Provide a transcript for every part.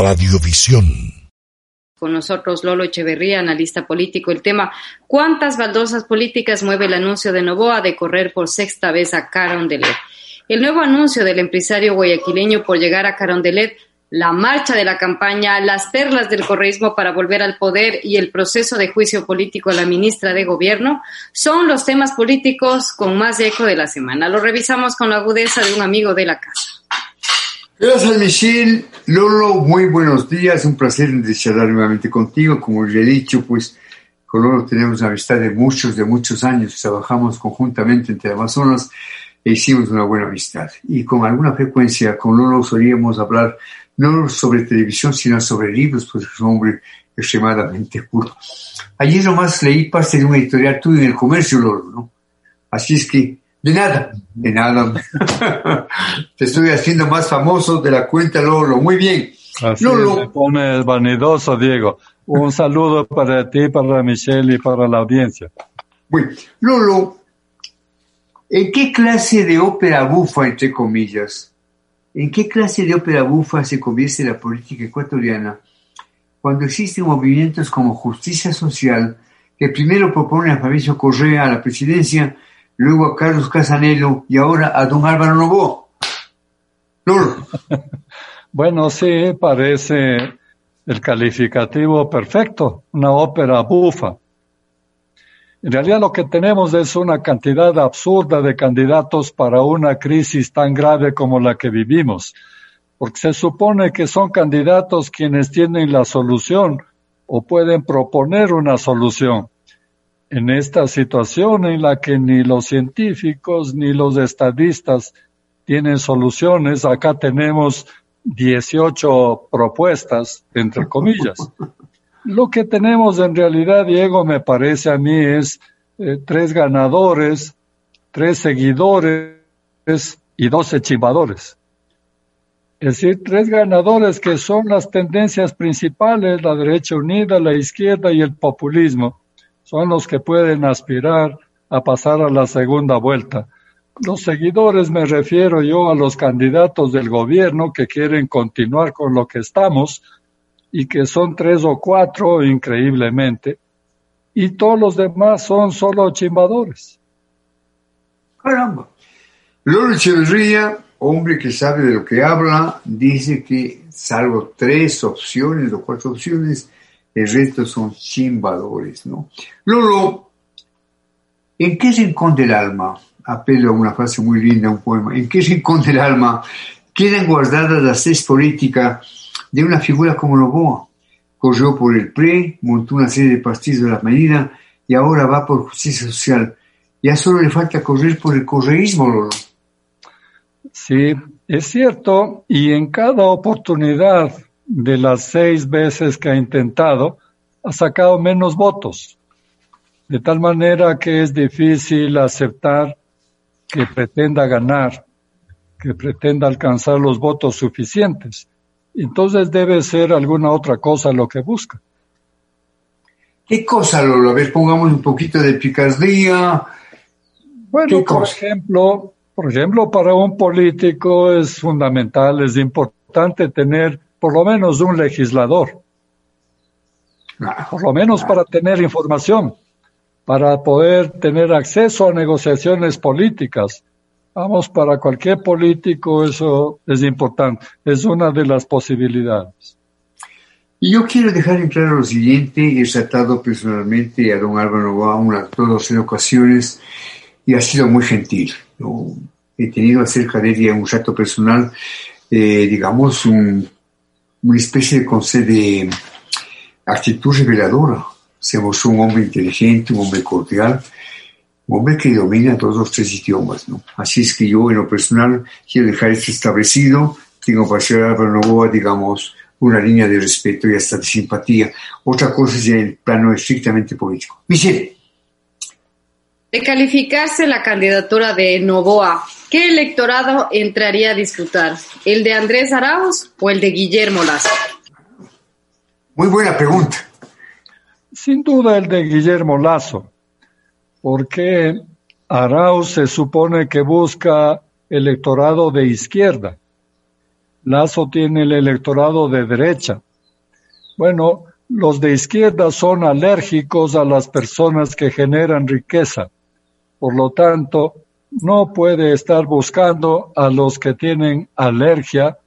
Radiovisión. Con nosotros Lolo Echeverría, analista político. El tema, ¿cuántas baldosas políticas mueve el anuncio de Novoa de correr por sexta vez a Carondelet? El nuevo anuncio del empresario guayaquileño por llegar a Carondelet la marcha de la campaña, las perlas del correísmo para volver al poder y el proceso de juicio político a la ministra de Gobierno son los temas políticos con más eco de la semana. Lo revisamos con la agudeza de un amigo de la casa. Gracias, Michelle. Lolo, muy buenos días. Un placer charlar nuevamente contigo. Como ya he dicho, pues con Lolo tenemos una amistad de muchos, de muchos años. Trabajamos conjuntamente entre Amazonas e hicimos una buena amistad. Y con alguna frecuencia con Lolo solíamos hablar no sobre televisión, sino sobre libros, pues es un hombre extremadamente puro. Ayer nomás leí parte de un editorial tuyo en el comercio, Lolo, ¿no? Así es que, de nada, de nada. Te estoy haciendo más famoso de la cuenta, Lolo. Muy bien. Así Lolo. pone vanidoso, Diego. Un saludo para ti, para Michelle y para la audiencia. Bueno, Lolo, ¿en qué clase de ópera bufa, entre comillas, ¿En qué clase de ópera bufa se convierte la política ecuatoriana cuando existen movimientos como Justicia Social, que primero propone a Fabricio Correa a la presidencia, luego a Carlos Casanelo y ahora a don Álvaro Novoa? bueno, sí, parece el calificativo perfecto, una ópera bufa. En realidad lo que tenemos es una cantidad absurda de candidatos para una crisis tan grave como la que vivimos, porque se supone que son candidatos quienes tienen la solución o pueden proponer una solución. En esta situación en la que ni los científicos ni los estadistas tienen soluciones, acá tenemos 18 propuestas, entre comillas. Lo que tenemos en realidad, Diego, me parece a mí, es eh, tres ganadores, tres seguidores y doce chimbadores. Es decir, tres ganadores que son las tendencias principales, la derecha unida, la izquierda y el populismo. Son los que pueden aspirar a pasar a la segunda vuelta. Los seguidores me refiero yo a los candidatos del gobierno que quieren continuar con lo que estamos, y que son tres o cuatro increíblemente, y todos los demás son solo chimbadores. Caramba. Lolo Echeverría, hombre que sabe de lo que habla, dice que salvo tres opciones o cuatro opciones, el resto son chimbadores, ¿no? Lolo, ¿en qué rincón del alma, apelo a una frase muy linda, un poema, ¿en qué rincón del alma quedan guardadas las tres políticas de una figura como Novoa. Corrió por el PRE, montó una serie de partidos de la medida y ahora va por justicia social. Ya solo le falta correr por el correísmo, Lolo. Sí, es cierto, y en cada oportunidad de las seis veces que ha intentado, ha sacado menos votos. De tal manera que es difícil aceptar que pretenda ganar, que pretenda alcanzar los votos suficientes entonces debe ser alguna otra cosa lo que busca. ¿Qué cosa, Lolo? A ver, pongamos un poquito de picardía. Bueno, por ejemplo, por ejemplo, para un político es fundamental, es importante tener por lo menos un legislador. Por lo menos para tener información, para poder tener acceso a negociaciones políticas, Vamos, para cualquier político eso es importante, es una de las posibilidades. Y yo quiero dejar en claro lo siguiente, he tratado personalmente a don Álvaro Novoa unas dos ocasiones y ha sido muy gentil. He tenido acerca de ella un rato personal, eh, digamos, un, una especie de, de actitud reveladora. Se un hombre inteligente, un hombre cordial, hombre que domina todos los tres idiomas, ¿no? Así es que yo, en lo personal, quiero dejar esto establecido. Tengo para ser Álvaro Novoa, digamos, una línea de respeto y hasta de simpatía. Otra cosa es el plano estrictamente político. Michelle. De calificarse la candidatura de Novoa, ¿qué electorado entraría a disputar? ¿El de Andrés Arauz o el de Guillermo Lazo? Muy buena pregunta. Sin duda el de Guillermo Lazo porque Arauz se supone que busca electorado de izquierda. Lazo tiene el electorado de derecha. Bueno, los de izquierda son alérgicos a las personas que generan riqueza. Por lo tanto, no puede estar buscando a los que tienen alergia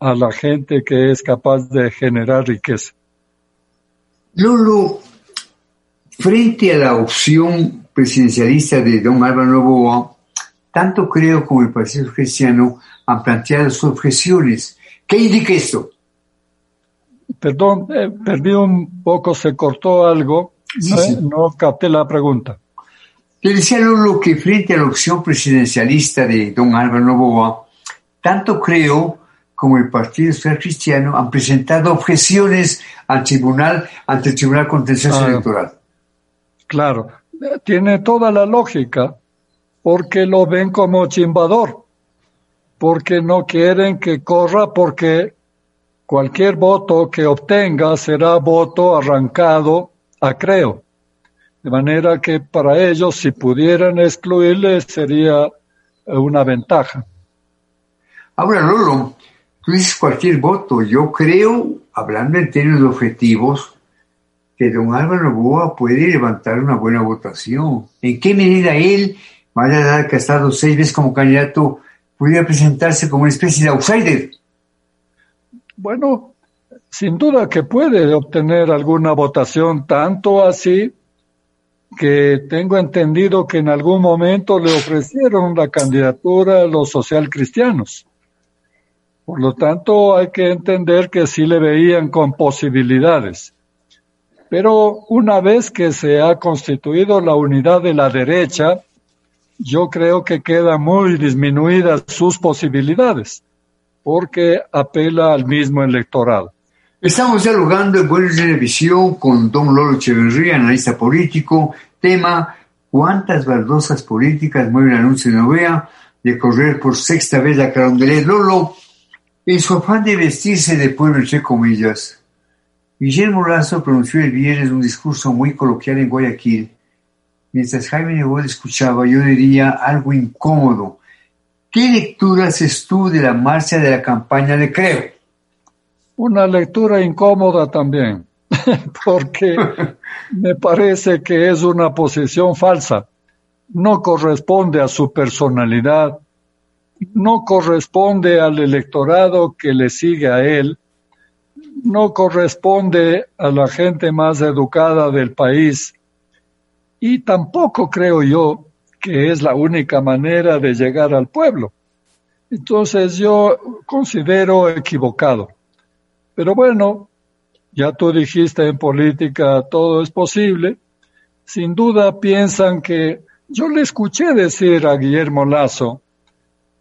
a la gente que es capaz de generar riqueza. Lolo, frente a la opción presidencialista de don Álvaro Novoa, tanto creo como el Partido Cristiano han planteado sus objeciones. ¿Qué indica esto? Perdón, eh, perdí un poco, se cortó algo, no, no capté la pregunta. Le decía Lolo que frente a la opción presidencialista de don Álvaro Novoa, tanto creo como el Partido Social Cristiano han presentado objeciones al tribunal, ante el Tribunal Contencioso ah, Electoral. Claro, tiene toda la lógica, porque lo ven como chimbador, porque no quieren que corra, porque cualquier voto que obtenga será voto arrancado a creo. De manera que para ellos, si pudieran excluirle, sería una ventaja. Ahora, Lolo, tú dices cualquier voto. Yo creo, hablando en términos objetivos, que don Álvaro Boa puede levantar una buena votación. ¿En qué medida él, más allá de que ha estado seis veces como candidato, pudiera presentarse como una especie de outsider? Bueno, sin duda que puede obtener alguna votación, tanto así que tengo entendido que en algún momento le ofrecieron la candidatura a los socialcristianos. Por lo tanto, hay que entender que sí le veían con posibilidades. Pero una vez que se ha constituido la unidad de la derecha, yo creo que quedan muy disminuidas sus posibilidades, porque apela al mismo electorado. Estamos dialogando en Buenos Televisión con don Lolo Echeverría, analista político, tema ¿Cuántas baldosas políticas mueve el anuncio de Novea de correr por sexta vez la Carondelet? Lolo, en su afán de vestirse de pueblo, entre comillas, Guillermo Lazo pronunció el viernes un discurso muy coloquial en Guayaquil. Mientras Jaime Nebot escuchaba, yo diría algo incómodo. ¿Qué lectura haces tú de la marcha de la campaña de Creo? Una lectura incómoda también, porque me parece que es una posición falsa. No corresponde a su personalidad, no corresponde al electorado que le sigue a él, no corresponde a la gente más educada del país y tampoco creo yo que es la única manera de llegar al pueblo. Entonces yo considero equivocado. Pero bueno, ya tú dijiste en política todo es posible. Sin duda piensan que yo le escuché decir a Guillermo Lazo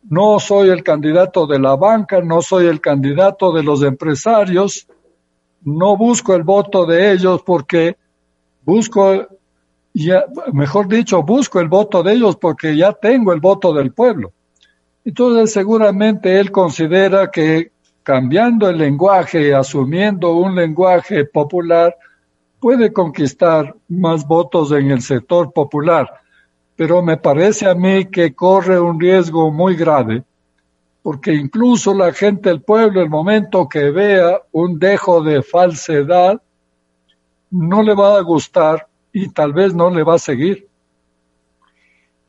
no soy el candidato de la banca, no soy el candidato de los empresarios, no busco el voto de ellos porque busco, ya, mejor dicho, busco el voto de ellos porque ya tengo el voto del pueblo. Entonces seguramente él considera que cambiando el lenguaje, asumiendo un lenguaje popular, puede conquistar más votos en el sector popular pero me parece a mí que corre un riesgo muy grave, porque incluso la gente del pueblo, el momento que vea un dejo de falsedad, no le va a gustar y tal vez no le va a seguir.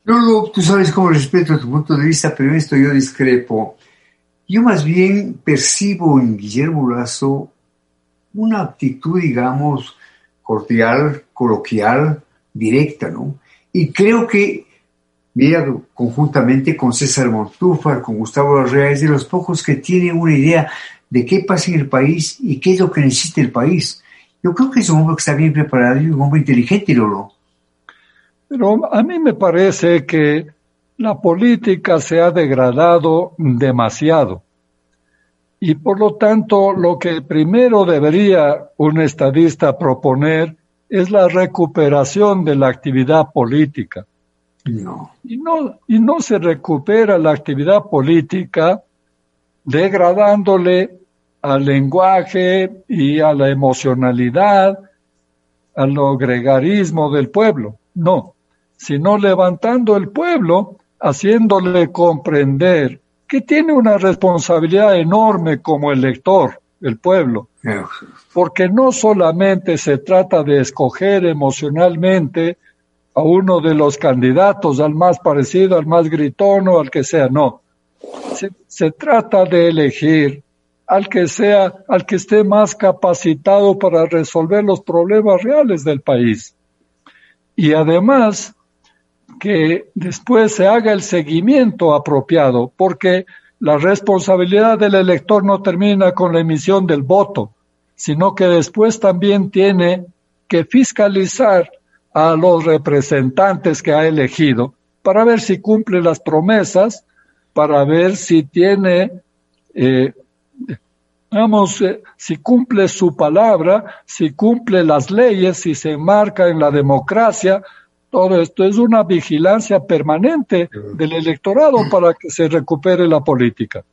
No, tú sabes cómo respeto tu punto de vista, pero en esto yo discrepo. Yo más bien percibo en Guillermo Lazo una actitud, digamos, cordial, coloquial, directa, ¿no? Y creo que, mira, conjuntamente con César Montúfar, con Gustavo Larrea, es de los pocos que tienen una idea de qué pasa en el país y qué es lo que necesita el país. Yo creo que es un hombre que está bien preparado y un hombre inteligente, Lolo. Pero a mí me parece que la política se ha degradado demasiado. Y por lo tanto, lo que primero debería un estadista proponer es la recuperación de la actividad política. No. Y, no, y no se recupera la actividad política degradándole al lenguaje y a la emocionalidad, al gregarismo del pueblo. No, sino levantando el pueblo, haciéndole comprender que tiene una responsabilidad enorme como elector, el pueblo, porque no solamente se trata de escoger emocionalmente a uno de los candidatos, al más parecido, al más gritón o al que sea, no. Se, se trata de elegir al que sea, al que esté más capacitado para resolver los problemas reales del país. Y además, que después se haga el seguimiento apropiado, porque la responsabilidad del elector no termina con la emisión del voto, sino que después también tiene que fiscalizar a los representantes que ha elegido para ver si cumple las promesas, para ver si tiene, eh, vamos, eh, si cumple su palabra, si cumple las leyes, si se marca en la democracia. Todo esto es una vigilancia permanente del electorado para que se recupere la política.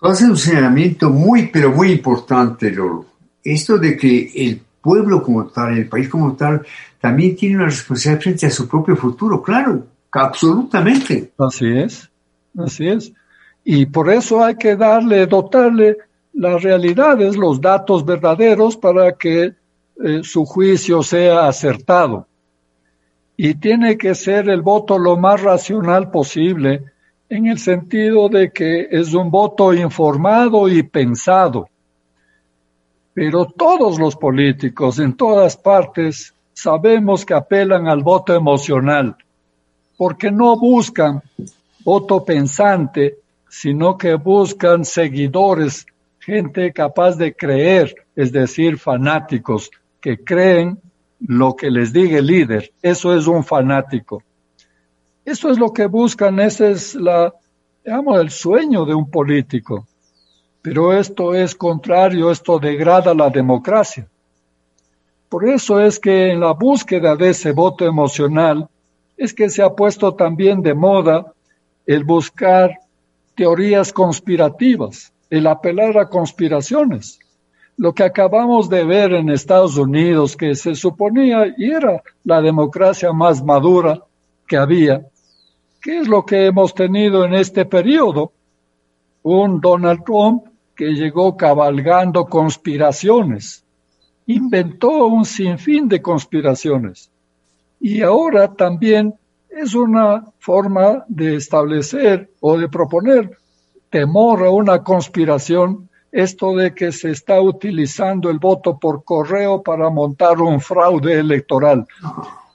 Hace un señalamiento muy, pero muy importante, Lolo. Esto de que el pueblo como tal, el país como tal, también tiene una responsabilidad frente a su propio futuro, claro, absolutamente. Así es, así es. Y por eso hay que darle, dotarle las realidades, los datos verdaderos para que eh, su juicio sea acertado. Y tiene que ser el voto lo más racional posible en el sentido de que es un voto informado y pensado. Pero todos los políticos en todas partes sabemos que apelan al voto emocional, porque no buscan voto pensante, sino que buscan seguidores, gente capaz de creer, es decir, fanáticos, que creen lo que les diga el líder. Eso es un fanático. Eso es lo que buscan, ese es la, digamos, el sueño de un político. Pero esto es contrario, esto degrada la democracia. Por eso es que en la búsqueda de ese voto emocional es que se ha puesto también de moda el buscar teorías conspirativas, el apelar a conspiraciones. Lo que acabamos de ver en Estados Unidos, que se suponía y era la democracia más madura que había, ¿qué es lo que hemos tenido en este periodo? Un Donald Trump que llegó cabalgando conspiraciones, inventó un sinfín de conspiraciones. Y ahora también es una forma de establecer o de proponer temor a una conspiración, esto de que se está utilizando el voto por correo para montar un fraude electoral.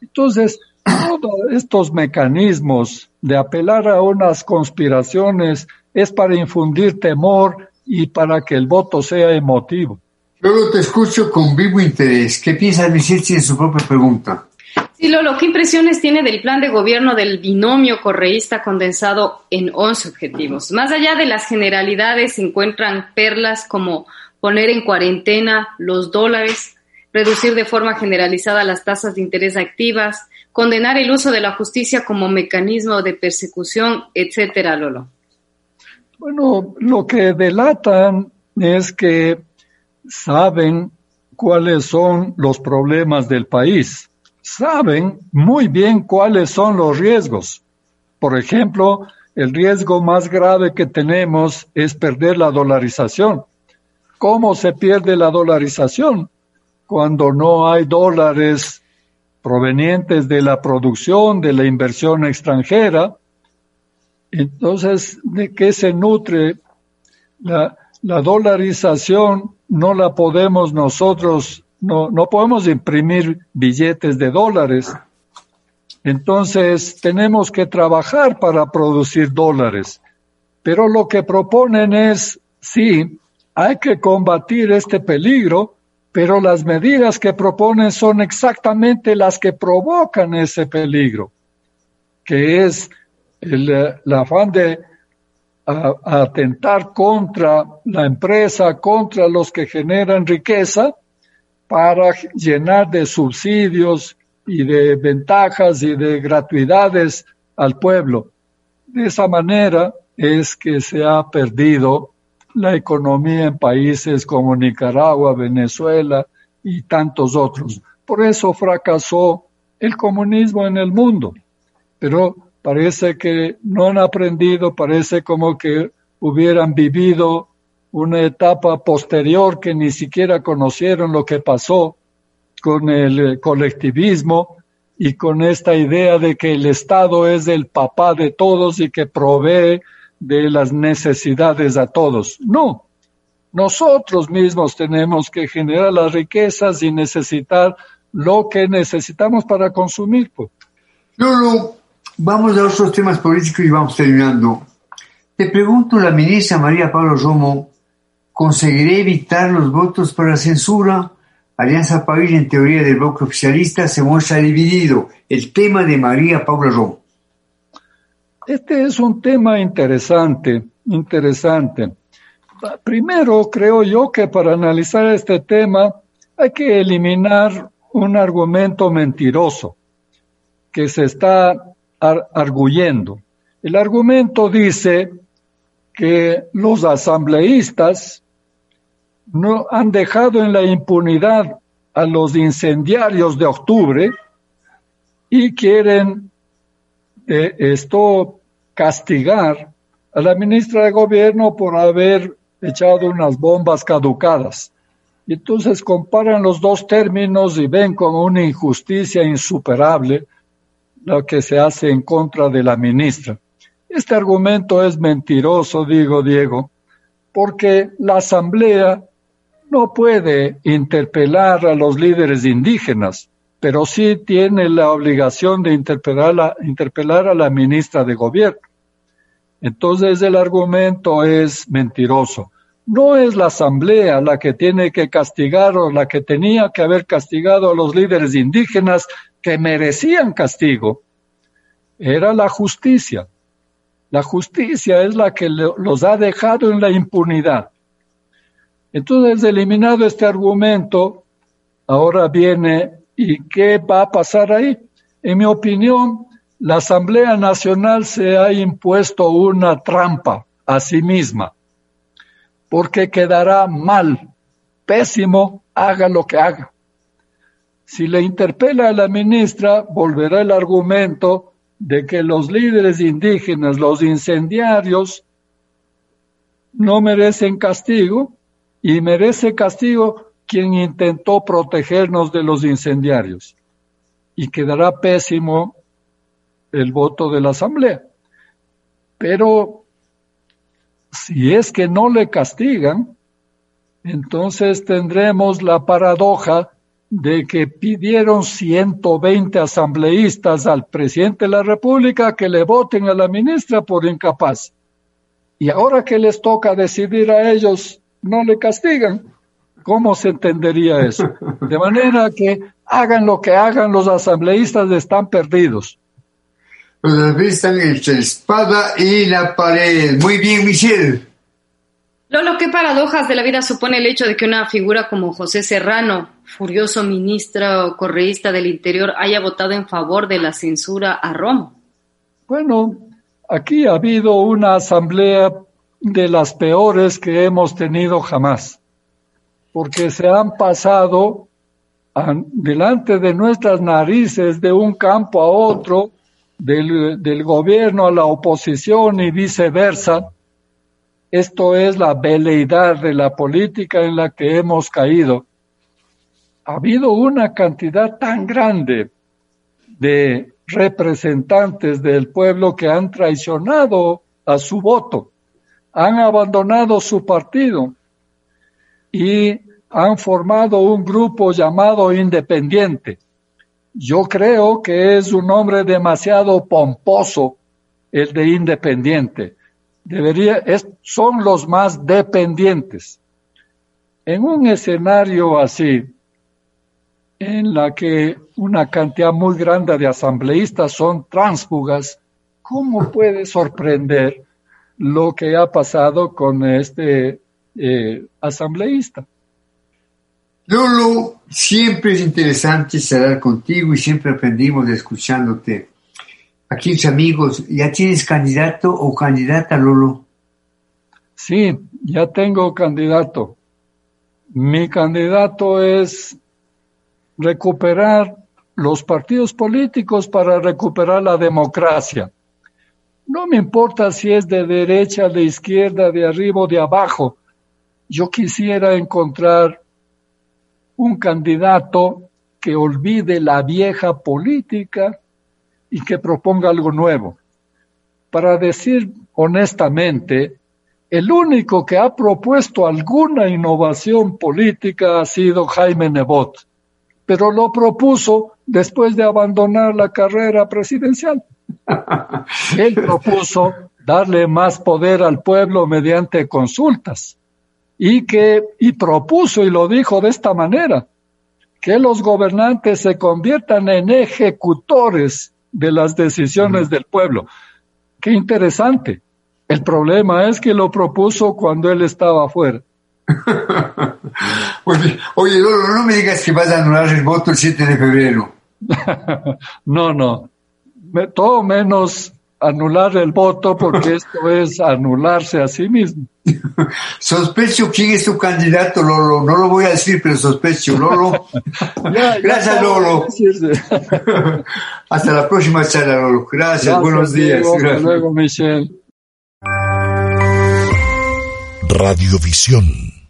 Entonces, todos estos mecanismos de apelar a unas conspiraciones es para infundir temor y para que el voto sea emotivo. Lolo, te escucho con vivo interés. ¿Qué piensa Vicente en su propia pregunta? Sí, Lolo, ¿qué impresiones tiene del plan de gobierno del binomio correísta condensado en 11 objetivos? Más allá de las generalidades, se encuentran perlas como poner en cuarentena los dólares, reducir de forma generalizada las tasas de interés activas, condenar el uso de la justicia como mecanismo de persecución, etcétera, Lolo. Bueno, lo que delatan es que saben cuáles son los problemas del país, saben muy bien cuáles son los riesgos. Por ejemplo, el riesgo más grave que tenemos es perder la dolarización. ¿Cómo se pierde la dolarización? Cuando no hay dólares provenientes de la producción, de la inversión extranjera. Entonces, ¿de qué se nutre la, la dolarización? no la podemos nosotros, no, no podemos imprimir billetes de dólares. Entonces tenemos que trabajar para producir dólares. Pero lo que proponen es, sí, hay que combatir este peligro, pero las medidas que proponen son exactamente las que provocan ese peligro, que es el, el afán de atentar contra la empresa, contra los que generan riqueza, para llenar de subsidios y de ventajas y de gratuidades al pueblo. De esa manera es que se ha perdido la economía en países como Nicaragua, Venezuela y tantos otros. Por eso fracasó el comunismo en el mundo. Pero parece que no han aprendido, parece como que hubieran vivido una etapa posterior que ni siquiera conocieron lo que pasó con el colectivismo y con esta idea de que el Estado es el papá de todos y que provee de las necesidades a todos. No, nosotros mismos tenemos que generar las riquezas y necesitar lo que necesitamos para consumir. Pues. Vamos a otros temas políticos y vamos terminando. Te pregunto, la ministra María Pablo Romo, ¿conseguirá evitar los votos para censura? Alianza País, en teoría del bloque oficialista, se muestra dividido. El tema de María Paula Romo. Este es un tema interesante, interesante. Primero, creo yo que para analizar este tema hay que eliminar un argumento mentiroso que se está arguyendo. El argumento dice que los asambleístas no han dejado en la impunidad a los incendiarios de octubre y quieren eh, esto castigar a la ministra de gobierno por haber echado unas bombas caducadas. Entonces comparan los dos términos y ven como una injusticia insuperable lo que se hace en contra de la ministra. Este argumento es mentiroso, digo Diego, porque la Asamblea no puede interpelar a los líderes indígenas, pero sí tiene la obligación de interpelar a, la ministra de Gobierno. Entonces el argumento es mentiroso. No es la Asamblea la que tiene que castigar o la que tenía que haber castigado a los líderes indígenas que merecían castigo. Era la justicia. La justicia es la que los ha dejado en la impunidad. Entonces, eliminado este argumento, ahora viene, ¿y qué va a pasar ahí? En mi opinión, la Asamblea Nacional se ha impuesto una trampa a sí misma porque quedará mal, pésimo, haga lo que haga. Si le interpela a la ministra, volverá el argumento de que los líderes indígenas, los incendiarios, no merecen castigo y merece castigo quien intentó protegernos de los incendiarios. Y quedará pésimo el voto de la Asamblea. Pero si es que no le castigan, entonces tendremos la paradoja de que pidieron 120 asambleístas al presidente de la República que le voten a la ministra por incapaz. Y ahora que les toca decidir a ellos, no le castigan. ¿Cómo se entendería eso? De manera que hagan lo que hagan, los asambleístas están perdidos. Los entre espada y la pared. Muy bien, Michelle. Lolo, ¿qué paradojas de la vida supone el hecho de que una figura como José Serrano, furioso ministro o correísta del Interior, haya votado en favor de la censura a Romo? Bueno, aquí ha habido una asamblea de las peores que hemos tenido jamás, porque se han pasado delante de nuestras narices de un campo a otro del, gobierno a la oposición y viceversa. Esto es la veleidad de la política en la que hemos caído. Ha habido una cantidad tan grande de representantes del pueblo que han traicionado a su voto, han abandonado su partido y han formado un grupo llamado independiente. Yo creo que es un hombre demasiado pomposo el de independiente. Debería, es, son los más dependientes. En un escenario así, en la que una cantidad muy grande de asambleístas son tránsfugas, ¿cómo puede sorprender lo que ha pasado con este eh, asambleísta? Lolo, siempre es interesante hablar contigo y siempre aprendimos escuchándote. Aquí, amigos, ¿ya tienes candidato o candidata, Lolo? Sí, ya tengo candidato. Mi candidato es recuperar los partidos políticos para recuperar la democracia. No me importa si es de derecha, de izquierda, de arriba o de abajo. Yo quisiera encontrar un candidato que olvide la vieja política y que proponga algo nuevo. Para decir honestamente, el único que ha propuesto alguna innovación política ha sido Jaime Nebot, pero lo propuso después de abandonar la carrera presidencial. Él propuso darle más poder al pueblo mediante consultas y que y propuso y lo dijo de esta manera que los gobernantes se conviertan en ejecutores de las decisiones del pueblo. Qué interesante. El problema es que lo propuso cuando él estaba afuera. oye, oye, no me digas que vas a anular el voto el 7 de febrero. no, no. Todo menos anular el voto porque esto es anularse a sí mismo. sospecho quién es tu candidato, Lolo. No lo voy a decir, pero sospecho, Lolo. Gracias, Lolo. Hasta la próxima charla, Lolo. Gracias, buenos días. Hasta luego, Michelle. Radiovisión